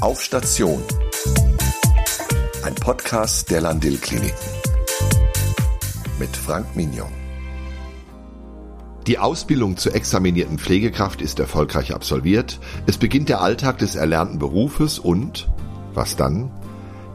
Auf Station. Ein Podcast der Landil Kliniken. Mit Frank Mignon. Die Ausbildung zur examinierten Pflegekraft ist erfolgreich absolviert. Es beginnt der Alltag des erlernten Berufes und, was dann?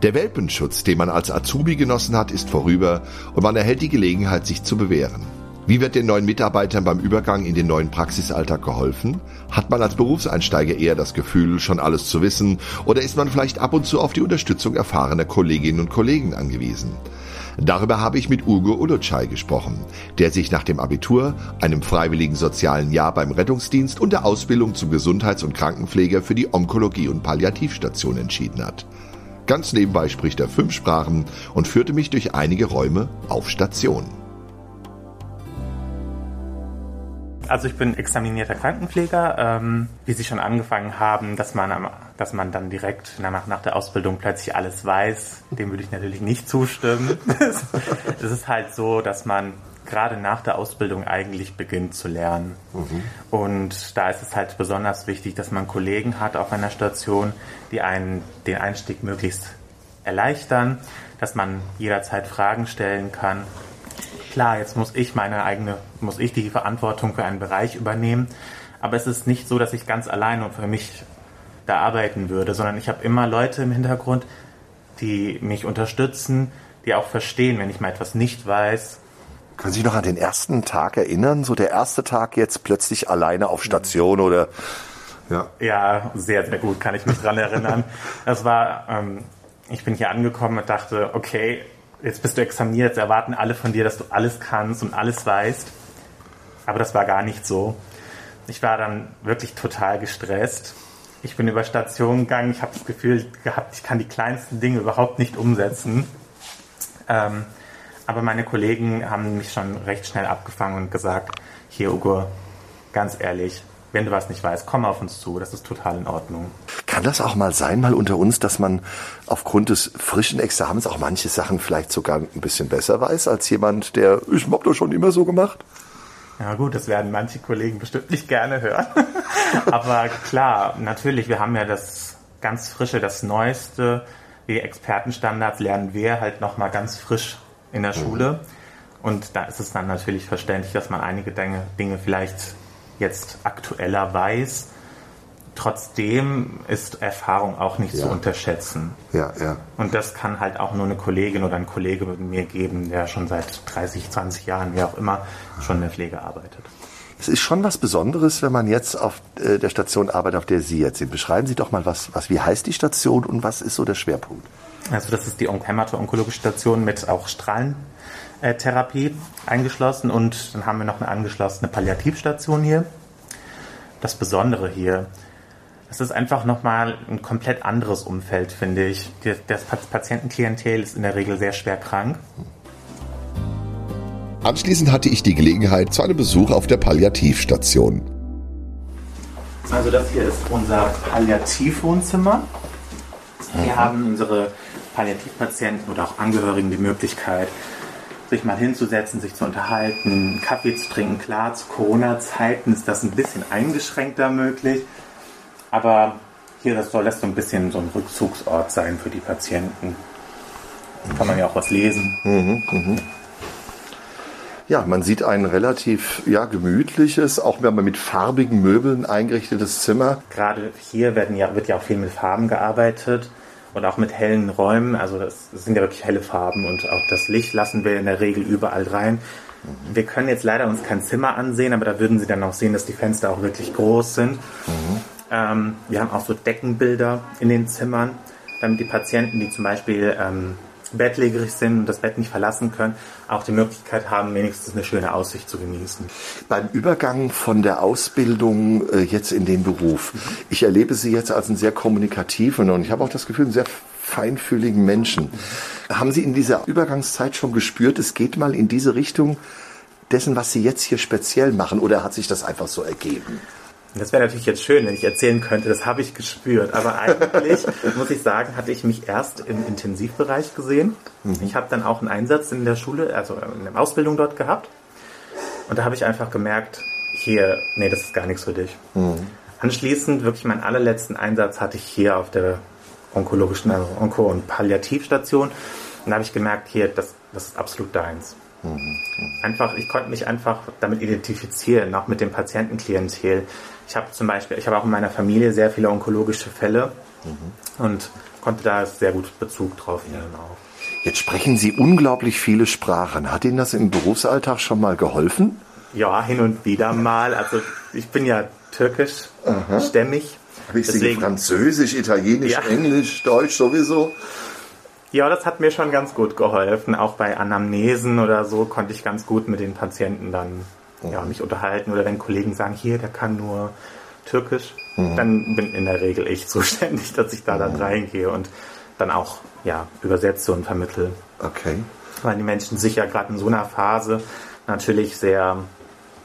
Der Welpenschutz, den man als Azubi genossen hat, ist vorüber und man erhält die Gelegenheit, sich zu bewähren. Wie wird den neuen Mitarbeitern beim Übergang in den neuen Praxisalltag geholfen? Hat man als Berufseinsteiger eher das Gefühl, schon alles zu wissen, oder ist man vielleicht ab und zu auf die Unterstützung erfahrener Kolleginnen und Kollegen angewiesen? Darüber habe ich mit Ugo Ulucay gesprochen, der sich nach dem Abitur, einem freiwilligen sozialen Jahr beim Rettungsdienst und der Ausbildung zum Gesundheits- und Krankenpfleger für die Onkologie- und Palliativstation entschieden hat. Ganz nebenbei spricht er fünf Sprachen und führte mich durch einige Räume auf Station. Also ich bin examinierter Krankenpfleger. Ähm, wie Sie schon angefangen haben, dass man, dass man dann direkt nach, nach der Ausbildung plötzlich alles weiß, dem würde ich natürlich nicht zustimmen. es ist halt so, dass man gerade nach der Ausbildung eigentlich beginnt zu lernen. Mhm. Und da ist es halt besonders wichtig, dass man Kollegen hat auf einer Station, die einen den Einstieg möglichst erleichtern, dass man jederzeit Fragen stellen kann klar, jetzt muss ich meine eigene, muss ich die Verantwortung für einen Bereich übernehmen. Aber es ist nicht so, dass ich ganz allein und für mich da arbeiten würde, sondern ich habe immer Leute im Hintergrund, die mich unterstützen, die auch verstehen, wenn ich mal etwas nicht weiß. Können Sie sich noch an den ersten Tag erinnern? So der erste Tag jetzt plötzlich alleine auf Station oder? Ja, ja sehr, sehr gut kann ich mich dran erinnern. Das war, ähm, ich bin hier angekommen und dachte, okay, jetzt bist du examiniert, jetzt erwarten alle von dir, dass du alles kannst und alles weißt. Aber das war gar nicht so. Ich war dann wirklich total gestresst. Ich bin über Station gegangen, ich habe das Gefühl gehabt, ich kann die kleinsten Dinge überhaupt nicht umsetzen. Ähm, aber meine Kollegen haben mich schon recht schnell abgefangen und gesagt, hier Ugo, ganz ehrlich, wenn du was nicht weißt, komm auf uns zu, das ist total in Ordnung. Kann das auch mal sein, mal unter uns, dass man aufgrund des frischen Examens auch manche Sachen vielleicht sogar ein bisschen besser weiß als jemand, der, ich hab doch schon immer so gemacht? Ja gut, das werden manche Kollegen bestimmt nicht gerne hören. Aber klar, natürlich, wir haben ja das ganz frische, das Neueste. Die Expertenstandards lernen wir halt nochmal ganz frisch in der mhm. Schule. Und da ist es dann natürlich verständlich, dass man einige Dinge, Dinge vielleicht jetzt aktueller weiß. Trotzdem ist Erfahrung auch nicht ja. zu unterschätzen. Ja, ja. Und das kann halt auch nur eine Kollegin oder ein Kollege mit mir geben, der schon seit 30, 20 Jahren, wie auch immer, schon in der Pflege arbeitet. Es ist schon was Besonderes, wenn man jetzt auf äh, der Station arbeitet, auf der Sie jetzt sind. Beschreiben Sie doch mal, was, was, wie heißt die Station und was ist so der Schwerpunkt? Also das ist die hämato-onkologische Station mit auch Strahlentherapie eingeschlossen und dann haben wir noch eine angeschlossene Palliativstation hier. Das Besondere hier, es ist einfach nochmal ein komplett anderes Umfeld, finde ich. Das Patientenklientel ist in der Regel sehr schwer krank. Anschließend hatte ich die Gelegenheit zu einem Besuch auf der Palliativstation. Also das hier ist unser Palliativwohnzimmer. Hier mhm. haben unsere Palliativpatienten oder auch Angehörigen die Möglichkeit, sich mal hinzusetzen, sich zu unterhalten, Kaffee zu trinken. Klar, zu Corona-Zeiten ist das ein bisschen eingeschränkter möglich, aber hier das soll das so ein bisschen so ein Rückzugsort sein für die Patienten. Da kann man ja auch was lesen. Mhm, mh. Ja, man sieht ein relativ ja, gemütliches, auch wenn man mit farbigen Möbeln eingerichtetes Zimmer. Gerade hier werden ja, wird ja auch viel mit Farben gearbeitet und auch mit hellen Räumen. Also das sind ja wirklich helle Farben und auch das Licht lassen wir in der Regel überall rein. Wir können jetzt leider uns kein Zimmer ansehen, aber da würden Sie dann auch sehen, dass die Fenster auch wirklich groß sind. Mhm. Ähm, wir haben auch so Deckenbilder in den Zimmern, damit die Patienten, die zum Beispiel ähm, bettlägerig sind und das Bett nicht verlassen können, auch die Möglichkeit haben, wenigstens eine schöne Aussicht zu genießen. Beim Übergang von der Ausbildung äh, jetzt in den Beruf, ich erlebe Sie jetzt als einen sehr kommunikativen und ich habe auch das Gefühl, einen sehr feinfühligen Menschen. Haben Sie in dieser Übergangszeit schon gespürt, es geht mal in diese Richtung dessen, was Sie jetzt hier speziell machen oder hat sich das einfach so ergeben? Das wäre natürlich jetzt schön, wenn ich erzählen könnte, das habe ich gespürt. Aber eigentlich, muss ich sagen, hatte ich mich erst im Intensivbereich gesehen. Mhm. Ich habe dann auch einen Einsatz in der Schule, also in der Ausbildung dort gehabt. Und da habe ich einfach gemerkt, hier, nee, das ist gar nichts für dich. Mhm. Anschließend, wirklich meinen allerletzten Einsatz hatte ich hier auf der onkologischen also Onko- und Palliativstation. Und da habe ich gemerkt, hier, das, das ist absolut deins. Mhm. Einfach, ich konnte mich einfach damit identifizieren, auch mit dem Patientenklientel. Ich habe zum Beispiel, ich habe auch in meiner Familie sehr viele onkologische Fälle mhm. und konnte da sehr gut Bezug drauf nehmen auch. Jetzt sprechen Sie unglaublich viele Sprachen. Hat Ihnen das im Berufsalltag schon mal geholfen? Ja, hin und wieder mal. Also ich bin ja türkisch, Aha. stämmig. Richtig, Französisch, Italienisch, ja. Englisch, Deutsch sowieso. Ja, das hat mir schon ganz gut geholfen. Auch bei Anamnesen oder so konnte ich ganz gut mit den Patienten dann. Ja, mich unterhalten. Oder wenn Kollegen sagen, hier, der kann nur Türkisch, mhm. dann bin in der Regel ich zuständig, dass ich da dann mhm. reingehe und dann auch ja, übersetze und vermittle. Okay. Weil die Menschen sich ja gerade in so einer Phase natürlich sehr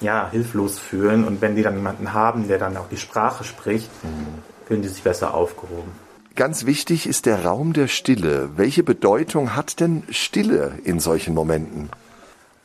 ja, hilflos fühlen und wenn die dann jemanden haben, der dann auch die Sprache spricht, mhm. fühlen die sich besser aufgehoben. Ganz wichtig ist der Raum der Stille. Welche Bedeutung hat denn Stille in solchen Momenten?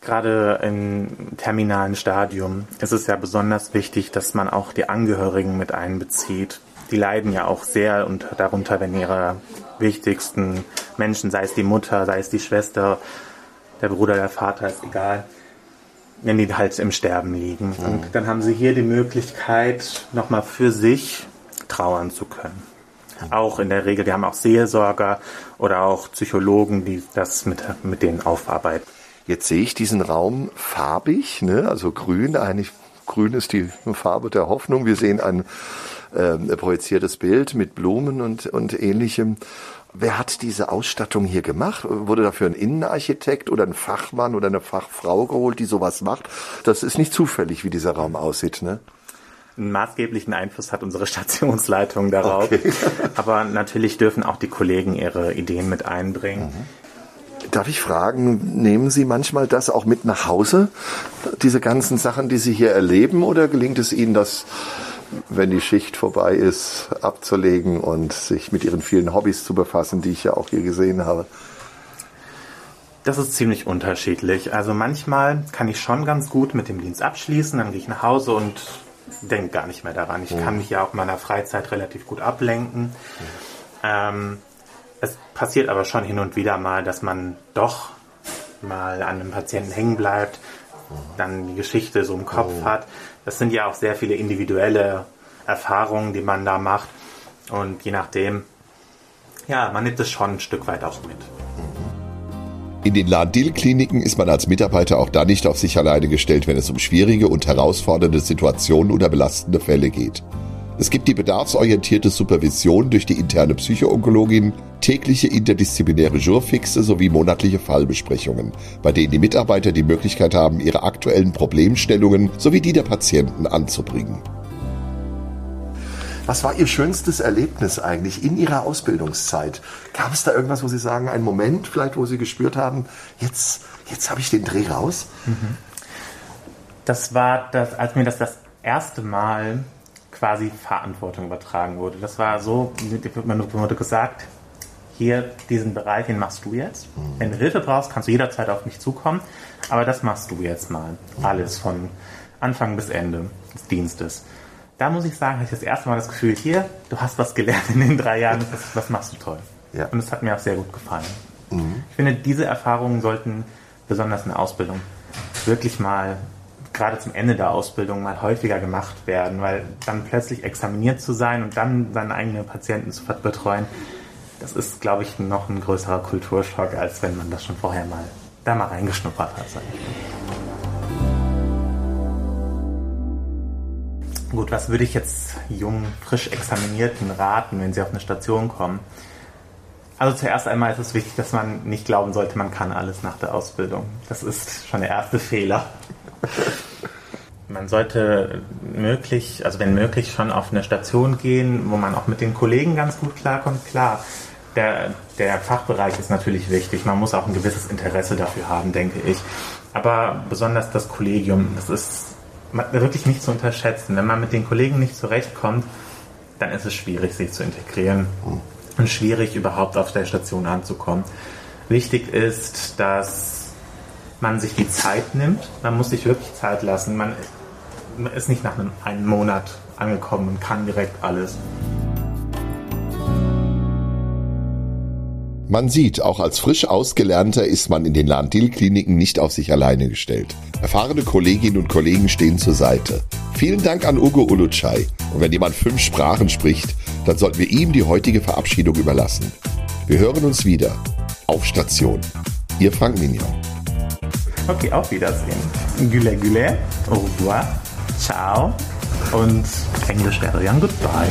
Gerade im terminalen Stadium ist es ja besonders wichtig, dass man auch die Angehörigen mit einbezieht. Die leiden ja auch sehr darunter, wenn ihre wichtigsten Menschen, sei es die Mutter, sei es die Schwester, der Bruder, der Vater, ist egal, wenn die halt im Sterben liegen. Mhm. Und dann haben sie hier die Möglichkeit, nochmal für sich trauern zu können. Mhm. Auch in der Regel, wir haben auch Seelsorger oder auch Psychologen, die das mit, mit denen aufarbeiten. Jetzt sehe ich diesen Raum farbig, ne? also grün, eigentlich grün ist die Farbe der Hoffnung. Wir sehen ein äh, projiziertes Bild mit Blumen und, und ähnlichem. Wer hat diese Ausstattung hier gemacht? Wurde dafür ein Innenarchitekt oder ein Fachmann oder eine Fachfrau geholt, die sowas macht? Das ist nicht zufällig, wie dieser Raum aussieht, ne? Einen maßgeblichen Einfluss hat unsere Stationsleitung darauf. Okay. Aber natürlich dürfen auch die Kollegen ihre Ideen mit einbringen. Mhm. Darf ich fragen, nehmen Sie manchmal das auch mit nach Hause? Diese ganzen Sachen, die Sie hier erleben? Oder gelingt es Ihnen, das wenn die Schicht vorbei ist, abzulegen und sich mit ihren vielen Hobbys zu befassen, die ich ja auch hier gesehen habe? Das ist ziemlich unterschiedlich. Also manchmal kann ich schon ganz gut mit dem Dienst abschließen, dann gehe ich nach Hause und denke gar nicht mehr daran. Ich mhm. kann mich ja auch in meiner Freizeit relativ gut ablenken. Mhm. Ähm, es passiert aber schon hin und wieder mal, dass man doch mal an einem Patienten hängen bleibt, dann die Geschichte so im Kopf oh. hat das sind ja auch sehr viele individuelle Erfahrungen, die man da macht. Und je nachdem, ja, man nimmt es schon ein Stück weit auch mit. In den Ladil-Kliniken ist man als Mitarbeiter auch da nicht auf sich alleine gestellt, wenn es um schwierige und herausfordernde Situationen oder belastende Fälle geht. Es gibt die bedarfsorientierte Supervision durch die interne Psychoonkologin, tägliche interdisziplinäre Jurfixe sowie monatliche Fallbesprechungen, bei denen die Mitarbeiter die Möglichkeit haben, ihre aktuellen Problemstellungen sowie die der Patienten anzubringen. Was war Ihr schönstes Erlebnis eigentlich in Ihrer Ausbildungszeit? Gab es da irgendwas, wo Sie sagen, ein Moment vielleicht, wo Sie gespürt haben, jetzt, jetzt habe ich den Dreh raus? Mhm. Das war das, als mir das das erste Mal quasi Verantwortung übertragen wurde. Das war so, man wurde gesagt, hier diesen Bereich, den machst du jetzt. Wenn du Hilfe brauchst, kannst du jederzeit auf mich zukommen. Aber das machst du jetzt mal. Alles von Anfang bis Ende des Dienstes. Da muss ich sagen, hatte ich das erste Mal das Gefühl, hier, du hast was gelernt in den drei Jahren, das, das machst du toll. Ja. Und es hat mir auch sehr gut gefallen. Mhm. Ich finde, diese Erfahrungen sollten besonders in der Ausbildung wirklich mal gerade zum Ende der Ausbildung mal häufiger gemacht werden, weil dann plötzlich examiniert zu sein und dann seine eigenen Patienten zu betreuen, das ist, glaube ich, noch ein größerer Kulturschock, als wenn man das schon vorher mal da mal reingeschnuppert hat, sag ich Gut, was würde ich jetzt jungen, frisch Examinierten raten, wenn sie auf eine Station kommen? Also zuerst einmal ist es wichtig, dass man nicht glauben sollte, man kann alles nach der Ausbildung. Das ist schon der erste Fehler. Man sollte möglich, also wenn möglich, schon auf eine Station gehen, wo man auch mit den Kollegen ganz gut klarkommt. Klar, der, der Fachbereich ist natürlich wichtig. Man muss auch ein gewisses Interesse dafür haben, denke ich. Aber besonders das Kollegium, das ist wirklich nicht zu unterschätzen. Wenn man mit den Kollegen nicht zurechtkommt, dann ist es schwierig, sich zu integrieren und schwierig, überhaupt auf der Station anzukommen. Wichtig ist, dass man sich die Zeit nimmt. Man muss sich wirklich Zeit lassen. Man, ist nicht nach einem, einem Monat angekommen und kann direkt alles. Man sieht, auch als frisch Ausgelernter ist man in den Lahn-Dill-Kliniken nicht auf sich alleine gestellt. Erfahrene Kolleginnen und Kollegen stehen zur Seite. Vielen Dank an Ugo Ulucay. Und wenn jemand fünf Sprachen spricht, dann sollten wir ihm die heutige Verabschiedung überlassen. Wir hören uns wieder. Auf Station. Ihr Frank Mignon. Okay, auf Wiedersehen. Güle güle, au revoir, ciao und Englisch wäre ein Goodbye.